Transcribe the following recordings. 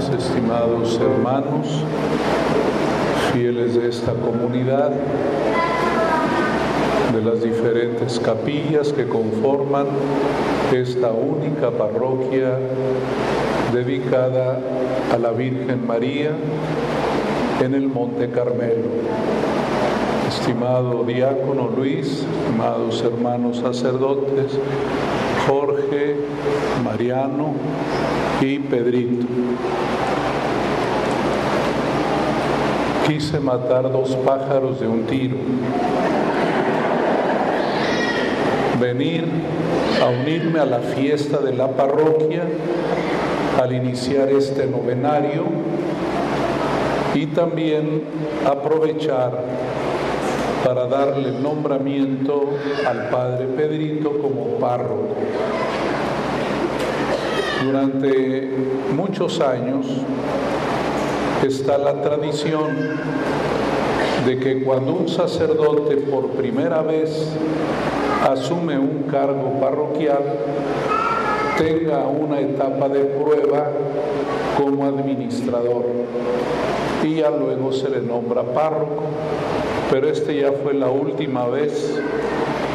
estimados hermanos, fieles de esta comunidad, de las diferentes capillas que conforman esta única parroquia dedicada a la Virgen María en el Monte Carmelo. Estimado diácono Luis, estimados hermanos sacerdotes, Jorge, Mariano y Pedrito. Quise matar dos pájaros de un tiro. Venir a unirme a la fiesta de la parroquia al iniciar este novenario y también aprovechar para darle nombramiento al padre Pedrito como párroco. Durante muchos años está la tradición de que cuando un sacerdote por primera vez asume un cargo parroquial, tenga una etapa de prueba como administrador y ya luego se le nombra párroco. Pero este ya fue la última vez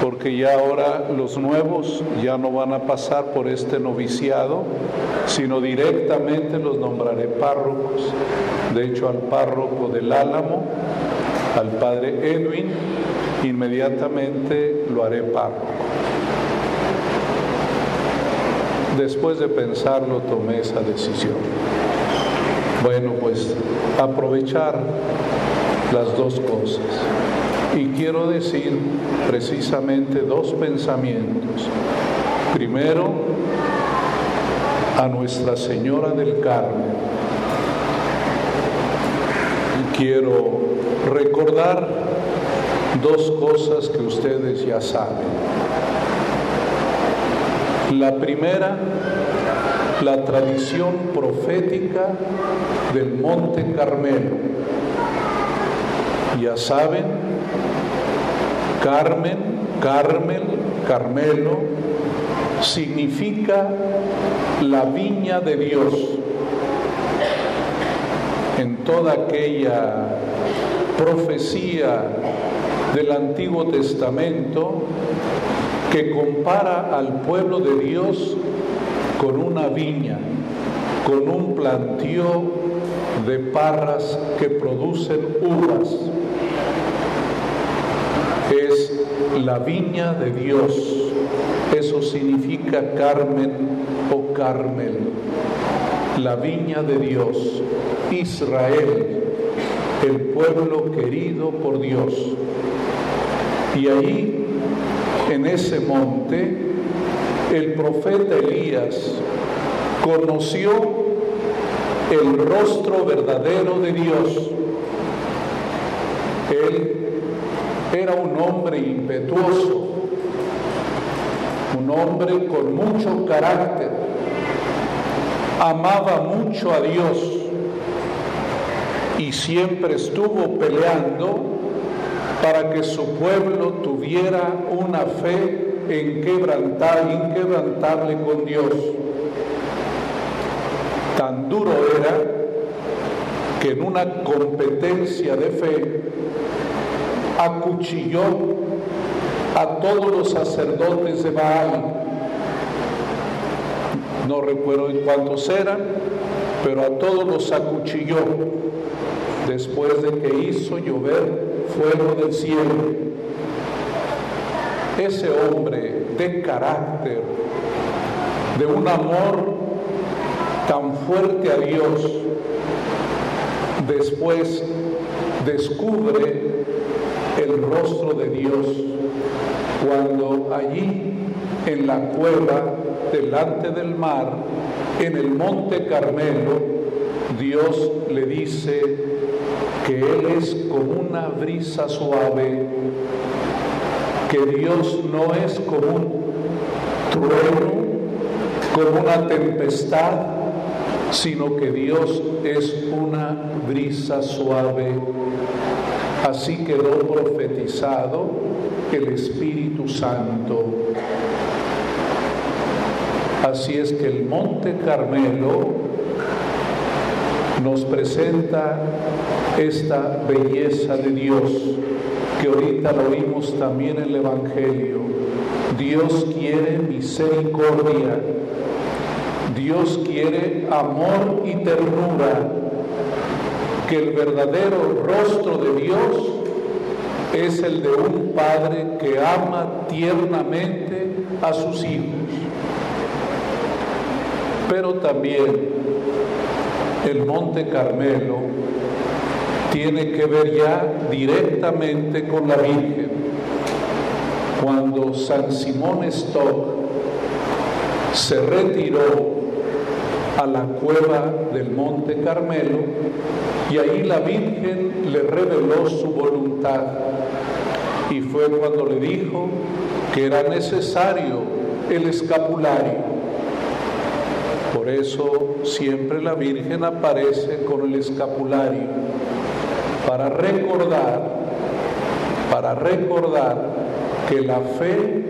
porque ya ahora los nuevos ya no van a pasar por este noviciado, sino directamente los nombraré párrocos. De hecho, al párroco del Álamo, al padre Edwin, inmediatamente lo haré párroco. Después de pensarlo tomé esa decisión. Bueno, pues aprovechar las dos cosas. Y quiero decir precisamente dos pensamientos. Primero, a Nuestra Señora del Carmen. Y quiero recordar dos cosas que ustedes ya saben. La primera, la tradición profética del Monte Carmelo. Ya saben, Carmen, Carmel, Carmelo, significa la viña de Dios. En toda aquella profecía del Antiguo Testamento que compara al pueblo de Dios con una viña, con un plantío de parras que producen uvas. Es la viña de Dios. Eso significa Carmen o Carmel. La viña de Dios. Israel, el pueblo querido por Dios. Y ahí, en ese monte, el profeta Elías conoció el rostro verdadero de Dios. Él era un hombre impetuoso, un hombre con mucho carácter, amaba mucho a Dios y siempre estuvo peleando para que su pueblo tuviera una fe inquebrantable, inquebrantable con Dios. Tan duro era que en una competencia de fe acuchilló a todos los sacerdotes de Baal. No recuerdo cuántos eran, pero a todos los acuchilló después de que hizo llover fuego del cielo. Ese hombre de carácter, de un amor tan fuerte a Dios, después descubre el rostro de Dios cuando allí en la cueva delante del mar, en el monte Carmelo, Dios le dice que Él es como una brisa suave, que Dios no es como un trueno, como una tempestad, sino que Dios es una brisa suave. Así quedó profetizado el Espíritu Santo. Así es que el Monte Carmelo nos presenta esta belleza de Dios, que ahorita lo oímos también en el Evangelio. Dios quiere misericordia, Dios quiere amor y ternura, que el verdadero rostro de Dios es el de un padre que ama tiernamente a sus hijos. Pero también el Monte Carmelo tiene que ver ya directamente con la Virgen. Cuando San Simón Stock se retiró a la cueva del Monte Carmelo y ahí la Virgen le reveló su voluntad. Y fue cuando le dijo que era necesario el escapulario. Por eso siempre la Virgen aparece con el escapulario para recordar, para recordar que la fe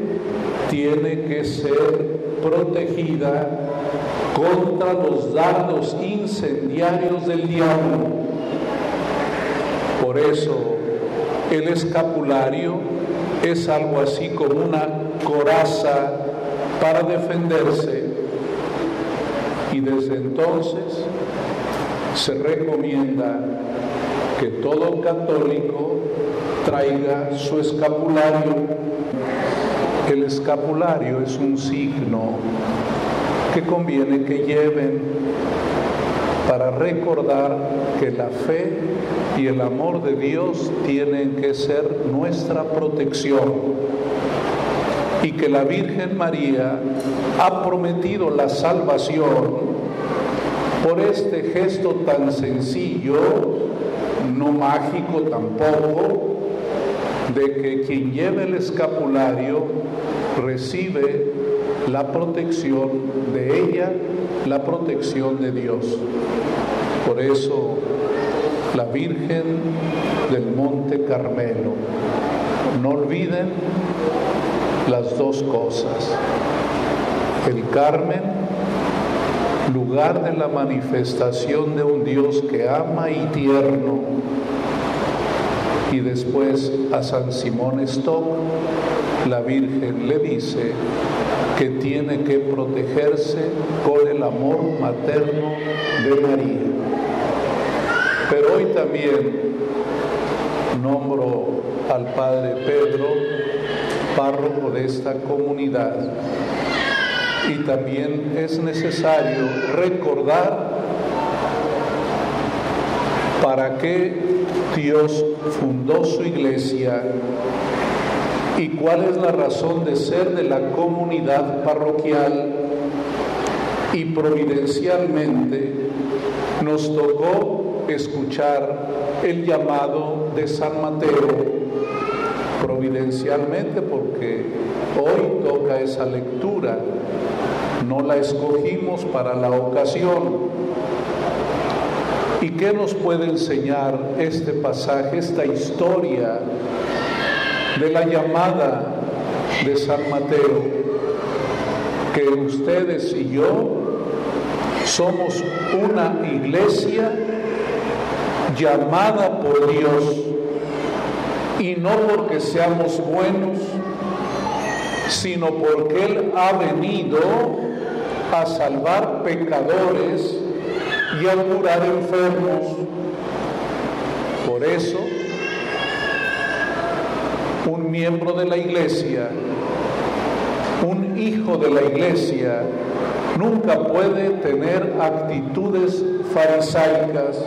tiene que ser protegida contra los dardos incendiarios del diablo. Por eso el escapulario es algo así como una coraza para defenderse y desde entonces se recomienda que todo católico traiga su escapulario. El escapulario es un signo que conviene que lleven para recordar que la fe y el amor de Dios tienen que ser nuestra protección y que la Virgen María ha prometido la salvación por este gesto tan sencillo, no mágico tampoco, de que quien lleve el escapulario recibe la protección de ella, la protección de Dios. Por eso la Virgen del Monte Carmelo. No olviden las dos cosas. El Carmen, lugar de la manifestación de un Dios que ama y tierno. Y después a San Simón Stock, la Virgen le dice que tiene que protegerse con el amor materno de María. Pero hoy también nombro al Padre Pedro párroco de esta comunidad. Y también es necesario recordar para qué Dios fundó su iglesia cuál es la razón de ser de la comunidad parroquial. Y providencialmente nos tocó escuchar el llamado de San Mateo providencialmente porque hoy toca esa lectura, no la escogimos para la ocasión. ¿Y qué nos puede enseñar este pasaje, esta historia de la llamada de San Mateo? Que ustedes y yo somos una iglesia llamada por Dios y no porque seamos buenos, sino porque Él ha venido a salvar pecadores y a curar enfermos. Por eso, un miembro de la iglesia, un hijo de la iglesia, nunca puede tener actitudes farisaicas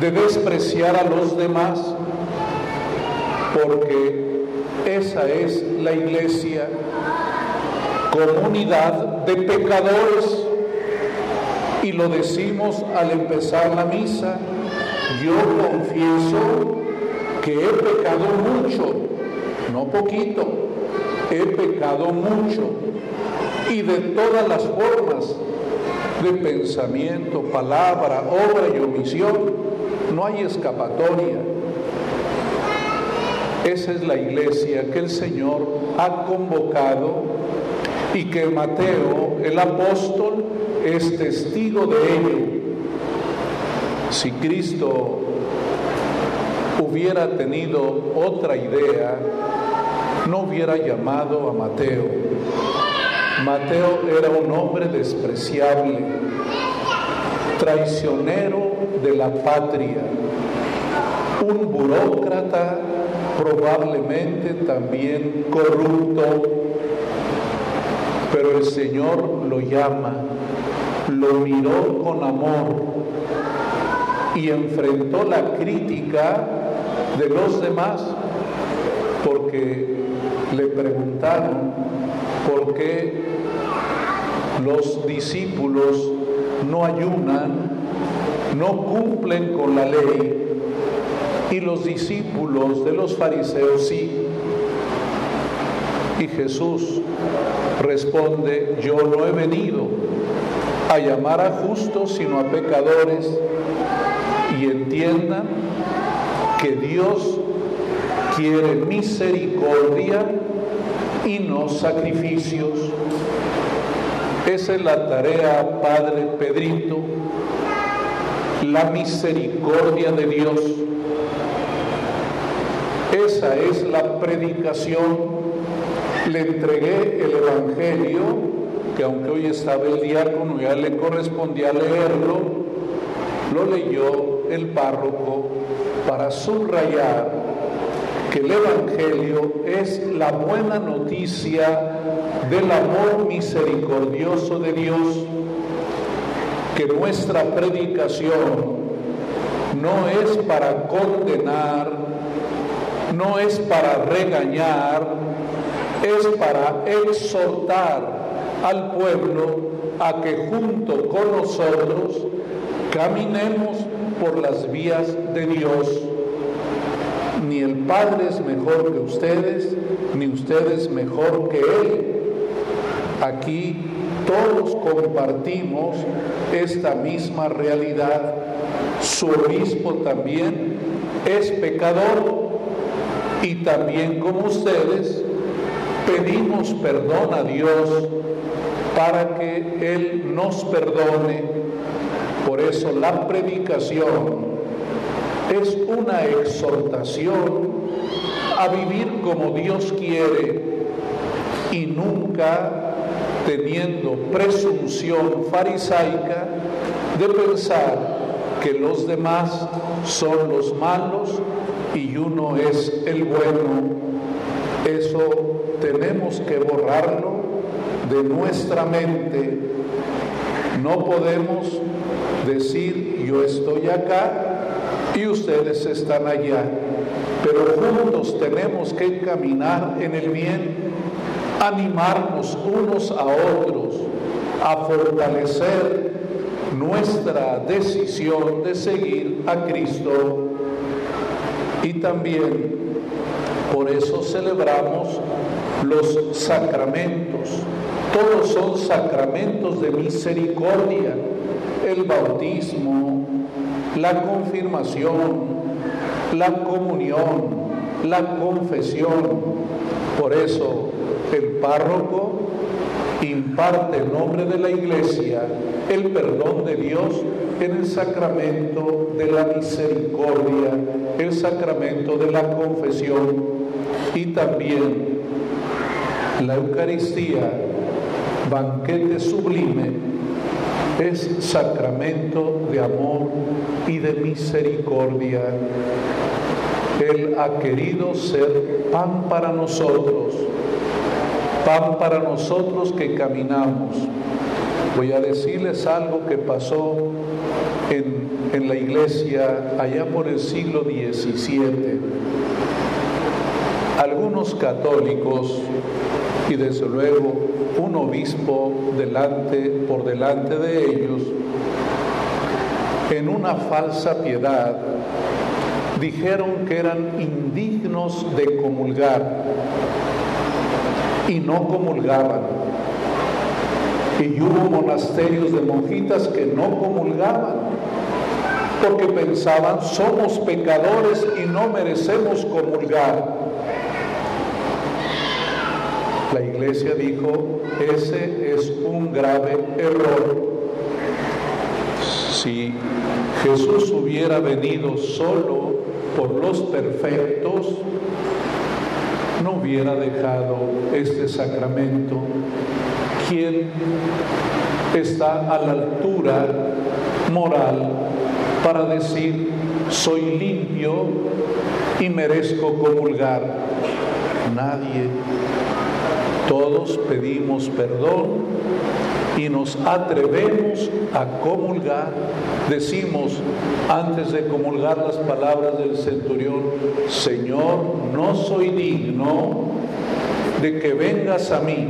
de despreciar a los demás porque esa es la iglesia, comunidad de pecadores. Y lo decimos al empezar la misa, yo confieso que he pecado mucho, no poquito, he pecado mucho y de todas las formas de pensamiento, palabra, obra y omisión, no hay escapatoria. Esa es la iglesia que el Señor ha convocado y que Mateo, el apóstol, es testigo de ello. Si Cristo hubiera tenido otra idea, no hubiera llamado a Mateo. Mateo era un hombre despreciable, traicionero de la patria, un burócrata probablemente también corrupto, pero el Señor lo llama, lo miró con amor y enfrentó la crítica de los demás porque le preguntaron por qué los discípulos no ayunan, no cumplen con la ley y los discípulos de los fariseos sí. Y Jesús responde, yo no he venido a llamar a justos sino a pecadores y entiendan que Dios quiere misericordia y no sacrificios. Esa es la tarea, Padre Pedrito, la misericordia de Dios. Esa es la predicación. Le entregué el Evangelio, que aunque hoy estaba el diácono, ya le correspondía leerlo, lo leyó el párroco para subrayar que el Evangelio es la buena noticia del amor misericordioso de Dios, que nuestra predicación no es para condenar, no es para regañar, es para exhortar al pueblo a que junto con nosotros caminemos por las vías de Dios ni el Padre es mejor que ustedes, ni ustedes mejor que Él. Aquí todos compartimos esta misma realidad. Su obispo también es pecador y también como ustedes pedimos perdón a Dios para que Él nos perdone. Por eso la predicación es una exhortación a vivir como Dios quiere y nunca teniendo presunción farisaica de pensar que los demás son los malos y uno es el bueno. Eso tenemos que borrarlo de nuestra mente. No podemos decir yo estoy acá y ustedes están allá. Pero juntos tenemos que caminar en el bien, animarnos unos a otros, a fortalecer nuestra decisión de seguir a Cristo. Y también por eso celebramos los sacramentos. Todos son sacramentos de misericordia. El bautismo, la confirmación, la comunión, la confesión. Por eso el párroco imparte en nombre de la iglesia el perdón de Dios en el sacramento de la misericordia, el sacramento de la confesión y también la Eucaristía, banquete sublime es sacramento de amor y de misericordia. Él ha querido ser pan para nosotros, pan para nosotros que caminamos. Voy a decirles algo que pasó en, en la iglesia allá por el siglo XVII. Algunos católicos, y desde luego un obispo delante, por delante de ellos, en una falsa piedad, dijeron que eran indignos de comulgar y no comulgaban. Y hubo monasterios de monjitas que no comulgaban porque pensaban somos pecadores y no merecemos comulgar. La iglesia dijo, ese es un grave error. Si Jesús hubiera venido solo por los perfectos, no hubiera dejado este sacramento. ¿Quién está a la altura moral para decir soy limpio y merezco comulgar? Nadie. Todos pedimos perdón y nos atrevemos a comulgar. Decimos antes de comulgar las palabras del centurión, Señor, no soy digno de que vengas a mí,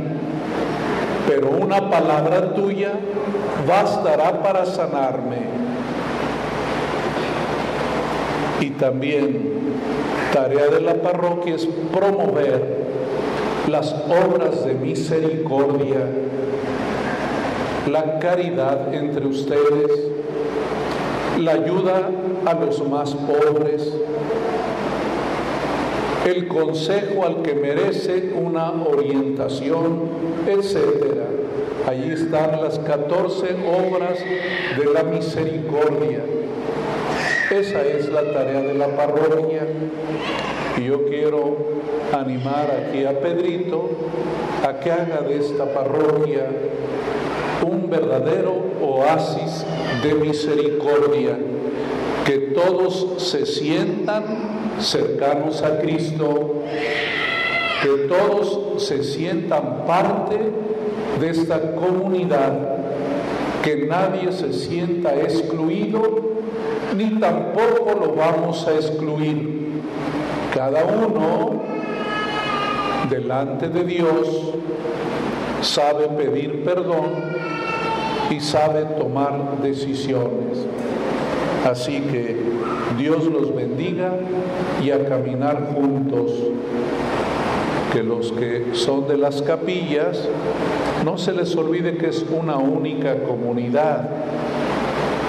pero una palabra tuya bastará para sanarme. Y también tarea de la parroquia es promover las obras de misericordia la caridad entre ustedes, la ayuda a los más pobres, el consejo al que merece una orientación, etc. Allí están las 14 obras de la misericordia. Esa es la tarea de la parroquia. Yo quiero animar aquí a Pedrito a que haga de esta parroquia un verdadero oasis de misericordia, que todos se sientan cercanos a Cristo, que todos se sientan parte de esta comunidad, que nadie se sienta excluido, ni tampoco lo vamos a excluir. Cada uno delante de Dios sabe pedir perdón y sabe tomar decisiones. Así que Dios los bendiga y a caminar juntos. Que los que son de las capillas, no se les olvide que es una única comunidad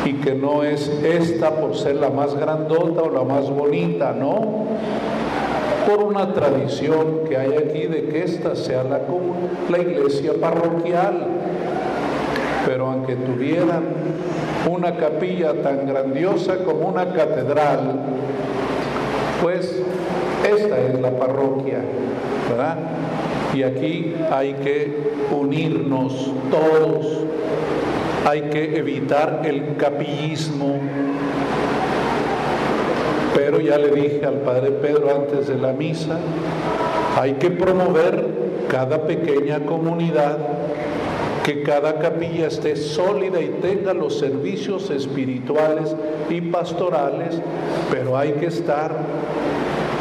y que no es esta por ser la más grandota o la más bonita, no. Por una tradición que hay aquí de que esta sea la, la iglesia parroquial pero aunque tuvieran una capilla tan grandiosa como una catedral, pues esta es la parroquia, ¿verdad? Y aquí hay que unirnos todos, hay que evitar el capillismo. Pero ya le dije al Padre Pedro antes de la misa, hay que promover cada pequeña comunidad que cada capilla esté sólida y tenga los servicios espirituales y pastorales, pero hay que estar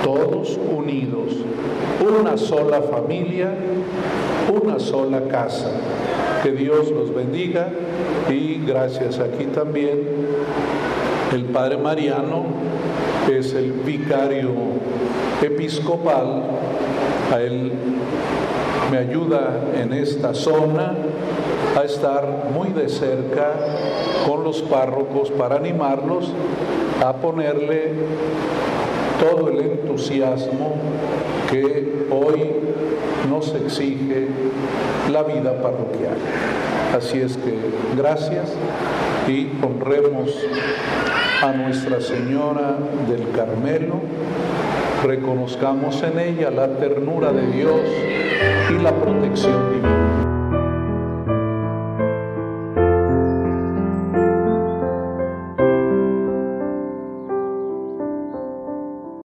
todos unidos, una sola familia, una sola casa. Que Dios los bendiga y gracias aquí también el Padre Mariano es el vicario episcopal, a él me ayuda en esta zona a estar muy de cerca con los párrocos para animarlos a ponerle todo el entusiasmo que hoy nos exige la vida parroquial. Así es que gracias y honremos a Nuestra Señora del Carmelo, reconozcamos en ella la ternura de Dios y la protección